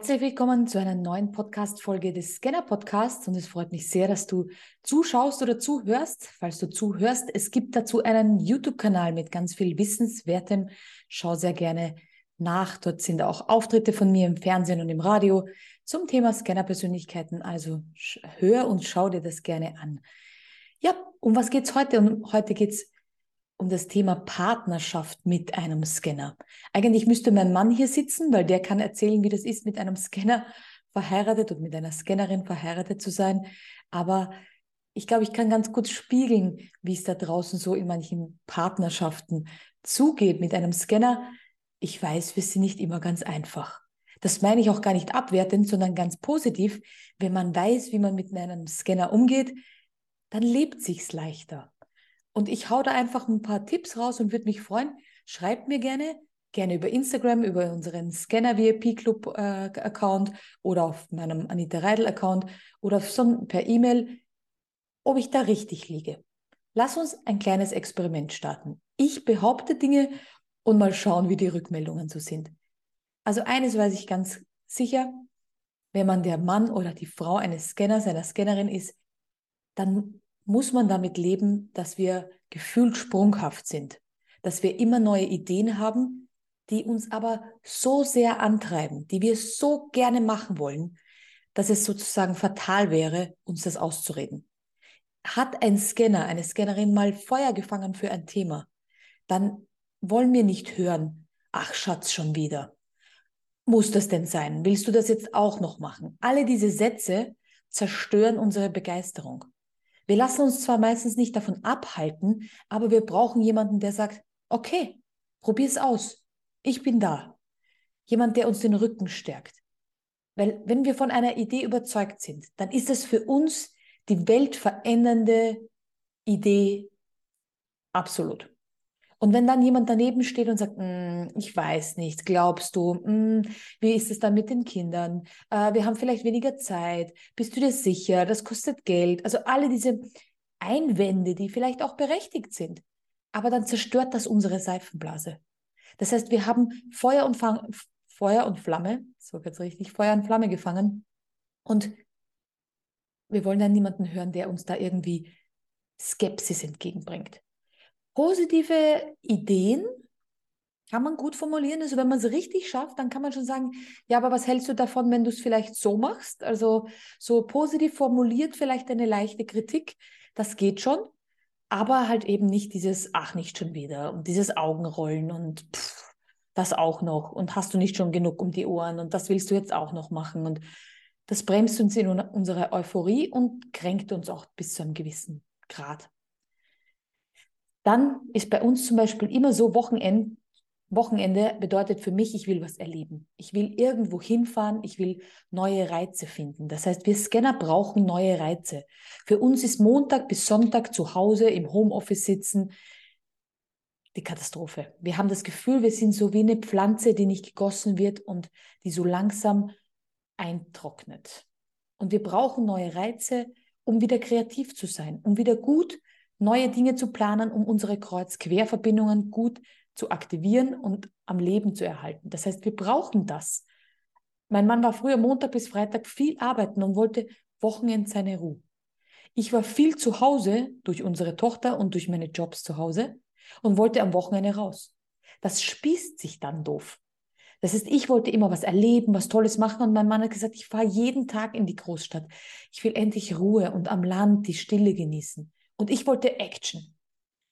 Herzlich willkommen zu einer neuen Podcast-Folge des Scanner Podcasts und es freut mich sehr, dass du zuschaust oder zuhörst. Falls du zuhörst, es gibt dazu einen YouTube-Kanal mit ganz viel Wissenswertem. Schau sehr gerne nach. Dort sind auch Auftritte von mir im Fernsehen und im Radio zum Thema Scanner-Persönlichkeiten. Also hör und schau dir das gerne an. Ja, um was geht's heute? Und heute geht's um das Thema Partnerschaft mit einem Scanner. Eigentlich müsste mein Mann hier sitzen, weil der kann erzählen, wie das ist, mit einem Scanner verheiratet und mit einer Scannerin verheiratet zu sein. Aber ich glaube, ich kann ganz kurz spiegeln, wie es da draußen so in manchen Partnerschaften zugeht mit einem Scanner. Ich weiß, wir sind nicht immer ganz einfach. Das meine ich auch gar nicht abwertend, sondern ganz positiv. Wenn man weiß, wie man mit einem Scanner umgeht, dann lebt sich's leichter. Und ich hau da einfach ein paar Tipps raus und würde mich freuen. Schreibt mir gerne, gerne über Instagram, über unseren Scanner VIP Club äh, Account oder auf meinem Anita Reidel Account oder per E-Mail, ob ich da richtig liege. Lass uns ein kleines Experiment starten. Ich behaupte Dinge und mal schauen, wie die Rückmeldungen so sind. Also eines weiß ich ganz sicher, wenn man der Mann oder die Frau eines Scanners, einer Scannerin ist, dann muss man damit leben, dass wir gefühlt sprunghaft sind, dass wir immer neue Ideen haben, die uns aber so sehr antreiben, die wir so gerne machen wollen, dass es sozusagen fatal wäre, uns das auszureden. Hat ein Scanner, eine Scannerin mal Feuer gefangen für ein Thema, dann wollen wir nicht hören, ach Schatz, schon wieder. Muss das denn sein? Willst du das jetzt auch noch machen? Alle diese Sätze zerstören unsere Begeisterung. Wir lassen uns zwar meistens nicht davon abhalten, aber wir brauchen jemanden, der sagt, okay, probier's aus. Ich bin da. Jemand, der uns den Rücken stärkt. Weil wenn wir von einer Idee überzeugt sind, dann ist es für uns die weltverändernde Idee absolut. Und wenn dann jemand daneben steht und sagt, mm, ich weiß nicht, glaubst du, mm, wie ist es dann mit den Kindern? Äh, wir haben vielleicht weniger Zeit. Bist du dir sicher? Das kostet Geld. Also alle diese Einwände, die vielleicht auch berechtigt sind. Aber dann zerstört das unsere Seifenblase. Das heißt, wir haben Feuer und, Fang, Feuer und Flamme, so jetzt richtig, Feuer und Flamme gefangen. Und wir wollen dann niemanden hören, der uns da irgendwie Skepsis entgegenbringt. Positive Ideen kann man gut formulieren. Also wenn man es richtig schafft, dann kann man schon sagen, ja, aber was hältst du davon, wenn du es vielleicht so machst? Also so positiv formuliert vielleicht eine leichte Kritik, das geht schon, aber halt eben nicht dieses, ach, nicht schon wieder und dieses Augenrollen und pff, das auch noch und hast du nicht schon genug um die Ohren und das willst du jetzt auch noch machen und das bremst uns in unserer Euphorie und kränkt uns auch bis zu einem gewissen Grad. Dann ist bei uns zum Beispiel immer so Wochenend, Wochenende bedeutet für mich, ich will was erleben. Ich will irgendwo hinfahren, ich will neue Reize finden. Das heißt, wir Scanner brauchen neue Reize. Für uns ist Montag bis Sonntag zu Hause im Homeoffice sitzen die Katastrophe. Wir haben das Gefühl, wir sind so wie eine Pflanze, die nicht gegossen wird und die so langsam eintrocknet. Und wir brauchen neue Reize, um wieder kreativ zu sein, um wieder gut neue Dinge zu planen, um unsere Kreuz-Querverbindungen gut zu aktivieren und am Leben zu erhalten. Das heißt, wir brauchen das. Mein Mann war früher Montag bis Freitag viel arbeiten und wollte Wochenend seine Ruhe. Ich war viel zu Hause durch unsere Tochter und durch meine Jobs zu Hause und wollte am Wochenende raus. Das spießt sich dann doof. Das heißt, ich wollte immer was erleben, was Tolles machen und mein Mann hat gesagt, ich fahre jeden Tag in die Großstadt. Ich will endlich Ruhe und am Land die Stille genießen. Und ich wollte Action.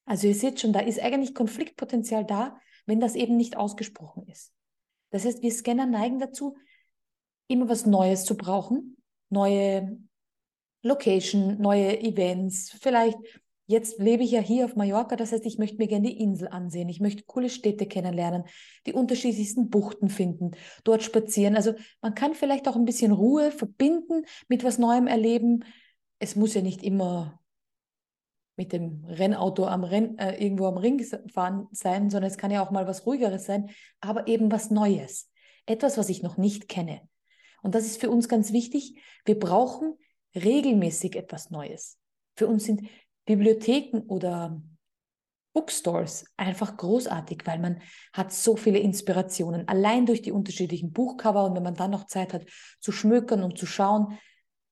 Also ihr seht schon, da ist eigentlich Konfliktpotenzial da, wenn das eben nicht ausgesprochen ist. Das heißt, wir Scanner neigen dazu, immer was Neues zu brauchen, neue Location, neue Events. Vielleicht, jetzt lebe ich ja hier auf Mallorca, das heißt, ich möchte mir gerne die Insel ansehen, ich möchte coole Städte kennenlernen, die unterschiedlichsten Buchten finden, dort spazieren. Also man kann vielleicht auch ein bisschen Ruhe verbinden mit was Neuem erleben. Es muss ja nicht immer mit dem Rennauto am Renn, äh, irgendwo am Ring fahren sein, sondern es kann ja auch mal was ruhigeres sein, aber eben was Neues. Etwas, was ich noch nicht kenne. Und das ist für uns ganz wichtig. Wir brauchen regelmäßig etwas Neues. Für uns sind Bibliotheken oder Bookstores einfach großartig, weil man hat so viele Inspirationen, allein durch die unterschiedlichen Buchcover und wenn man dann noch Zeit hat zu schmökern und zu schauen,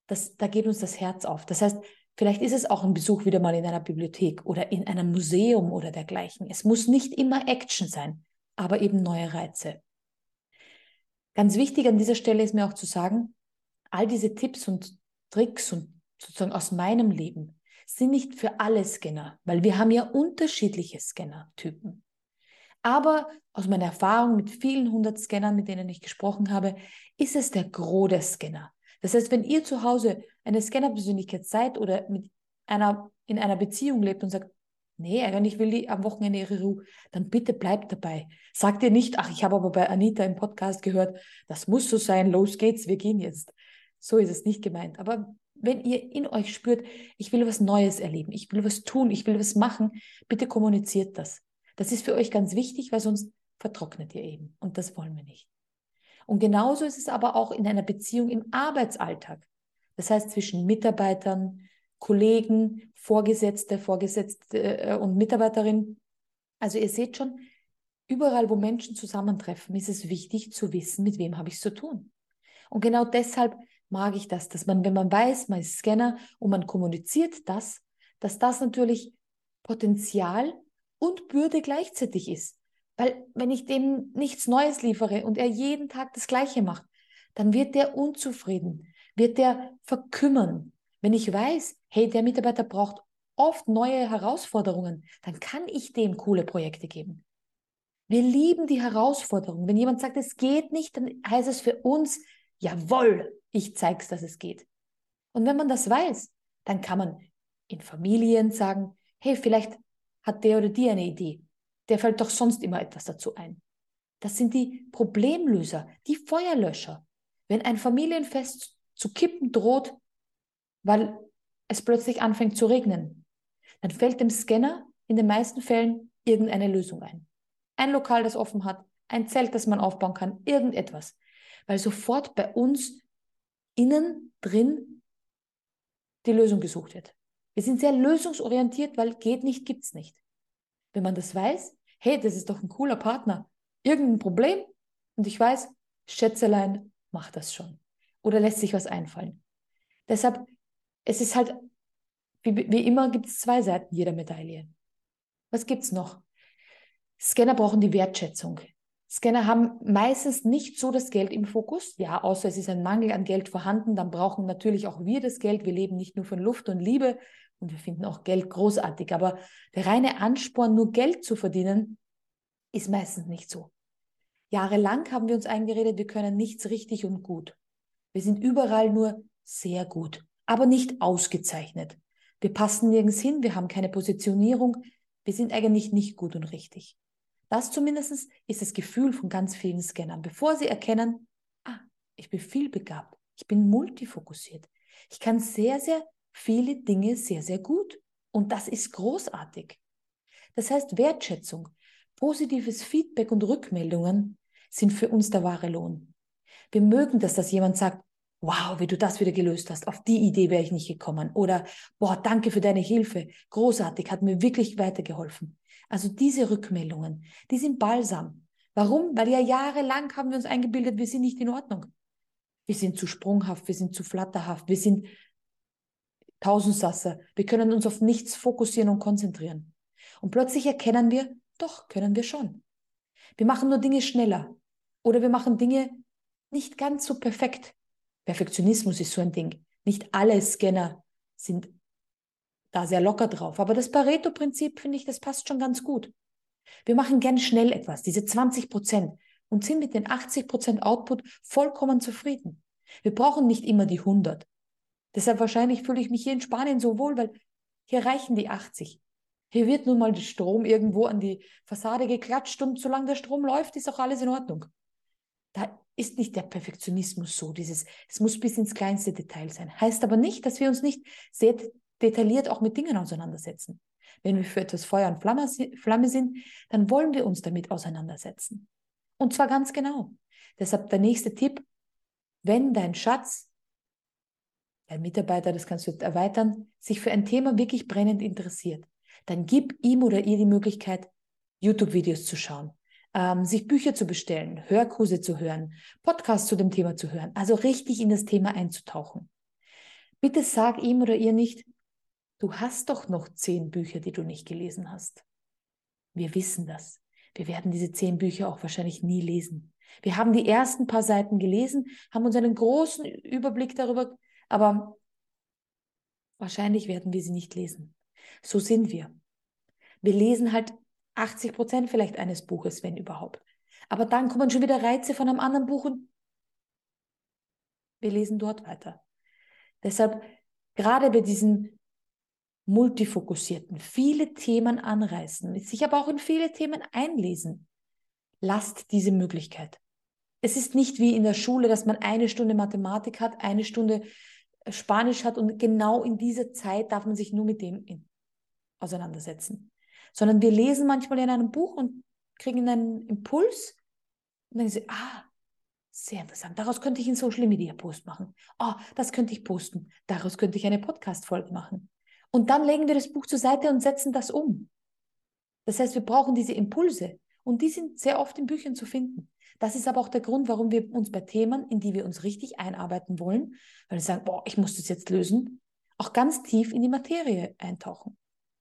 das, da geht uns das Herz auf. Das heißt, vielleicht ist es auch ein Besuch wieder mal in einer Bibliothek oder in einem Museum oder dergleichen. Es muss nicht immer Action sein, aber eben neue Reize. Ganz wichtig an dieser Stelle ist mir auch zu sagen, all diese Tipps und Tricks und sozusagen aus meinem Leben sind nicht für alle Scanner, weil wir haben ja unterschiedliche Scanner-Typen. Aber aus meiner Erfahrung mit vielen hundert Scannern, mit denen ich gesprochen habe, ist es der Gros der Scanner. Das heißt, wenn ihr zu Hause eine Scanner-Persönlichkeit seid oder mit einer, in einer Beziehung lebt und sagt, nee, eigentlich will die am Wochenende ihre Ruhe, dann bitte bleibt dabei. Sagt ihr nicht, ach, ich habe aber bei Anita im Podcast gehört, das muss so sein, los geht's, wir gehen jetzt. So ist es nicht gemeint. Aber wenn ihr in euch spürt, ich will was Neues erleben, ich will was tun, ich will was machen, bitte kommuniziert das. Das ist für euch ganz wichtig, weil sonst vertrocknet ihr eben. Und das wollen wir nicht. Und genauso ist es aber auch in einer Beziehung im Arbeitsalltag. Das heißt zwischen Mitarbeitern, Kollegen, Vorgesetzte, Vorgesetzte äh, und Mitarbeiterin. Also ihr seht schon, überall, wo Menschen zusammentreffen, ist es wichtig zu wissen, mit wem habe ich es zu tun. Und genau deshalb mag ich das, dass man, wenn man weiß, man ist Scanner und man kommuniziert das, dass das natürlich Potenzial und Bürde gleichzeitig ist. Weil wenn ich dem nichts Neues liefere und er jeden Tag das Gleiche macht, dann wird der unzufrieden, wird der verkümmern. Wenn ich weiß, hey, der Mitarbeiter braucht oft neue Herausforderungen, dann kann ich dem coole Projekte geben. Wir lieben die Herausforderung. Wenn jemand sagt, es geht nicht, dann heißt es für uns, jawohl, ich zeig's, dass es geht. Und wenn man das weiß, dann kann man in Familien sagen, hey, vielleicht hat der oder die eine Idee. Der fällt doch sonst immer etwas dazu ein. Das sind die Problemlöser, die Feuerlöscher. Wenn ein Familienfest zu kippen droht, weil es plötzlich anfängt zu regnen, dann fällt dem Scanner in den meisten Fällen irgendeine Lösung ein. Ein Lokal, das offen hat, ein Zelt, das man aufbauen kann, irgendetwas. Weil sofort bei uns innen drin die Lösung gesucht wird. Wir sind sehr lösungsorientiert, weil geht nicht, gibt's nicht. Wenn man das weiß, hey, das ist doch ein cooler Partner, irgendein Problem und ich weiß, Schätzelein macht das schon oder lässt sich was einfallen. Deshalb, es ist halt, wie, wie immer gibt es zwei Seiten jeder Medaille. Was gibt's noch? Scanner brauchen die Wertschätzung. Scanner haben meistens nicht so das Geld im Fokus, ja, außer es ist ein Mangel an Geld vorhanden, dann brauchen natürlich auch wir das Geld. Wir leben nicht nur von Luft und Liebe und wir finden auch Geld großartig, aber der reine Ansporn, nur Geld zu verdienen, ist meistens nicht so. Jahrelang haben wir uns eingeredet, wir können nichts richtig und gut. Wir sind überall nur sehr gut, aber nicht ausgezeichnet. Wir passen nirgends hin, wir haben keine Positionierung, wir sind eigentlich nicht gut und richtig. Das zumindest ist das Gefühl von ganz vielen Scannern, bevor sie erkennen, ah, ich bin vielbegabt, ich bin multifokussiert. Ich kann sehr, sehr viele Dinge sehr, sehr gut. Und das ist großartig. Das heißt, Wertschätzung, positives Feedback und Rückmeldungen sind für uns der wahre Lohn. Wir mögen das, dass jemand sagt, wow, wie du das wieder gelöst hast, auf die Idee wäre ich nicht gekommen. Oder, boah, danke für deine Hilfe, großartig, hat mir wirklich weitergeholfen. Also diese Rückmeldungen, die sind balsam. Warum? Weil ja jahrelang haben wir uns eingebildet, wir sind nicht in Ordnung. Wir sind zu sprunghaft, wir sind zu flatterhaft, wir sind Tausendsasser. Wir können uns auf nichts fokussieren und konzentrieren. Und plötzlich erkennen wir, doch, können wir schon. Wir machen nur Dinge schneller. Oder wir machen Dinge nicht ganz so perfekt. Perfektionismus ist so ein Ding. Nicht alle Scanner sind da sehr locker drauf. Aber das Pareto-Prinzip, finde ich, das passt schon ganz gut. Wir machen gern schnell etwas, diese 20 Prozent, und sind mit den 80 Prozent Output vollkommen zufrieden. Wir brauchen nicht immer die 100. Deshalb wahrscheinlich fühle ich mich hier in Spanien so wohl, weil hier reichen die 80. Hier wird nun mal der Strom irgendwo an die Fassade geklatscht und solange der Strom läuft, ist auch alles in Ordnung. Da ist nicht der Perfektionismus so, dieses, es muss bis ins kleinste Detail sein. Heißt aber nicht, dass wir uns nicht sehr detailliert auch mit Dingen auseinandersetzen. Wenn wir für etwas Feuer und Flamme sind, dann wollen wir uns damit auseinandersetzen. Und zwar ganz genau. Deshalb der nächste Tipp, wenn dein Schatz, dein Mitarbeiter, das kannst du erweitern, sich für ein Thema wirklich brennend interessiert, dann gib ihm oder ihr die Möglichkeit, YouTube-Videos zu schauen, ähm, sich Bücher zu bestellen, Hörkurse zu hören, Podcasts zu dem Thema zu hören, also richtig in das Thema einzutauchen. Bitte sag ihm oder ihr nicht, du hast doch noch zehn Bücher, die du nicht gelesen hast. Wir wissen das. Wir werden diese zehn Bücher auch wahrscheinlich nie lesen. Wir haben die ersten paar Seiten gelesen, haben uns einen großen Überblick darüber, aber wahrscheinlich werden wir sie nicht lesen. So sind wir. Wir lesen halt 80 Prozent vielleicht eines Buches, wenn überhaupt. Aber dann kommen schon wieder Reize von einem anderen Buch und wir lesen dort weiter. Deshalb, gerade bei diesen multifokussierten, viele Themen anreißen, sich aber auch in viele Themen einlesen, lasst diese Möglichkeit. Es ist nicht wie in der Schule, dass man eine Stunde Mathematik hat, eine Stunde Spanisch hat und genau in dieser Zeit darf man sich nur mit dem auseinandersetzen sondern wir lesen manchmal in einem Buch und kriegen einen Impuls und dann sagen, ah, sehr interessant. Daraus könnte ich einen Social Media Post machen. Oh, das könnte ich posten. Daraus könnte ich eine Podcast-Folge machen. Und dann legen wir das Buch zur Seite und setzen das um. Das heißt, wir brauchen diese Impulse. Und die sind sehr oft in Büchern zu finden. Das ist aber auch der Grund, warum wir uns bei Themen, in die wir uns richtig einarbeiten wollen, weil wir sagen, boah, ich muss das jetzt lösen, auch ganz tief in die Materie eintauchen.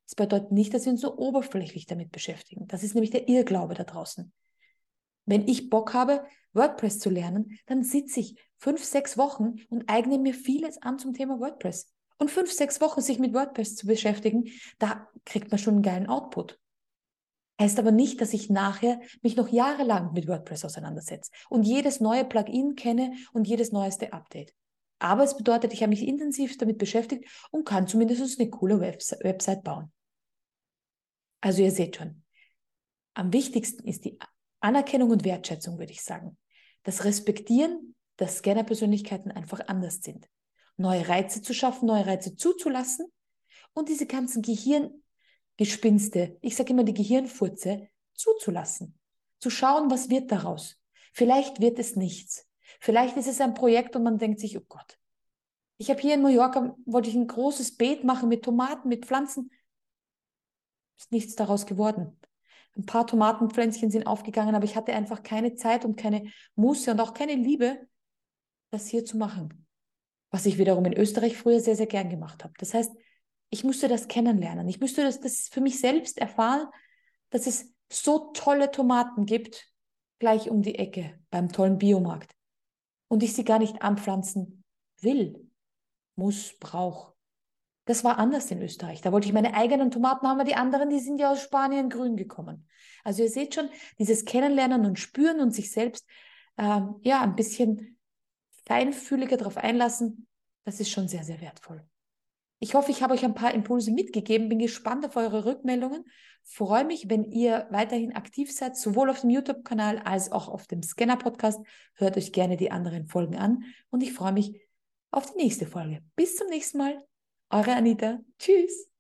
Das bedeutet nicht, dass wir uns so oberflächlich damit beschäftigen. Das ist nämlich der Irrglaube da draußen. Wenn ich Bock habe, WordPress zu lernen, dann sitze ich fünf, sechs Wochen und eigne mir vieles an zum Thema WordPress. Und fünf, sechs Wochen sich mit WordPress zu beschäftigen, da kriegt man schon einen geilen Output. Heißt aber nicht, dass ich nachher mich noch jahrelang mit WordPress auseinandersetze und jedes neue Plugin kenne und jedes neueste Update. Aber es bedeutet, ich habe mich intensiv damit beschäftigt und kann zumindest eine coole Website bauen. Also ihr seht schon, am wichtigsten ist die Anerkennung und Wertschätzung, würde ich sagen. Das Respektieren, dass Scanner-Persönlichkeiten einfach anders sind. Neue Reize zu schaffen, neue Reize zuzulassen und diese ganzen Gehirngespinste, ich sage immer die Gehirnfurze, zuzulassen. Zu schauen, was wird daraus. Vielleicht wird es nichts. Vielleicht ist es ein Projekt und man denkt sich, oh Gott. Ich habe hier in Mallorca, wollte ich ein großes Beet machen mit Tomaten, mit Pflanzen. Ist nichts daraus geworden. Ein paar Tomatenpflänzchen sind aufgegangen, aber ich hatte einfach keine Zeit und keine Muße und auch keine Liebe, das hier zu machen. Was ich wiederum in Österreich früher sehr, sehr gern gemacht habe. Das heißt, ich musste das kennenlernen. Ich musste das, das für mich selbst erfahren, dass es so tolle Tomaten gibt, gleich um die Ecke beim tollen Biomarkt. Und ich sie gar nicht anpflanzen will, muss, brauche. Das war anders in Österreich. Da wollte ich meine eigenen Tomaten haben, aber die anderen, die sind ja aus Spanien grün gekommen. Also ihr seht schon, dieses Kennenlernen und Spüren und sich selbst ähm, ja ein bisschen feinfühliger darauf einlassen, das ist schon sehr, sehr wertvoll. Ich hoffe, ich habe euch ein paar Impulse mitgegeben, bin gespannt auf eure Rückmeldungen. Freue mich, wenn ihr weiterhin aktiv seid, sowohl auf dem YouTube-Kanal als auch auf dem Scanner-Podcast. Hört euch gerne die anderen Folgen an und ich freue mich auf die nächste Folge. Bis zum nächsten Mal. Eure Anita. Tschüss.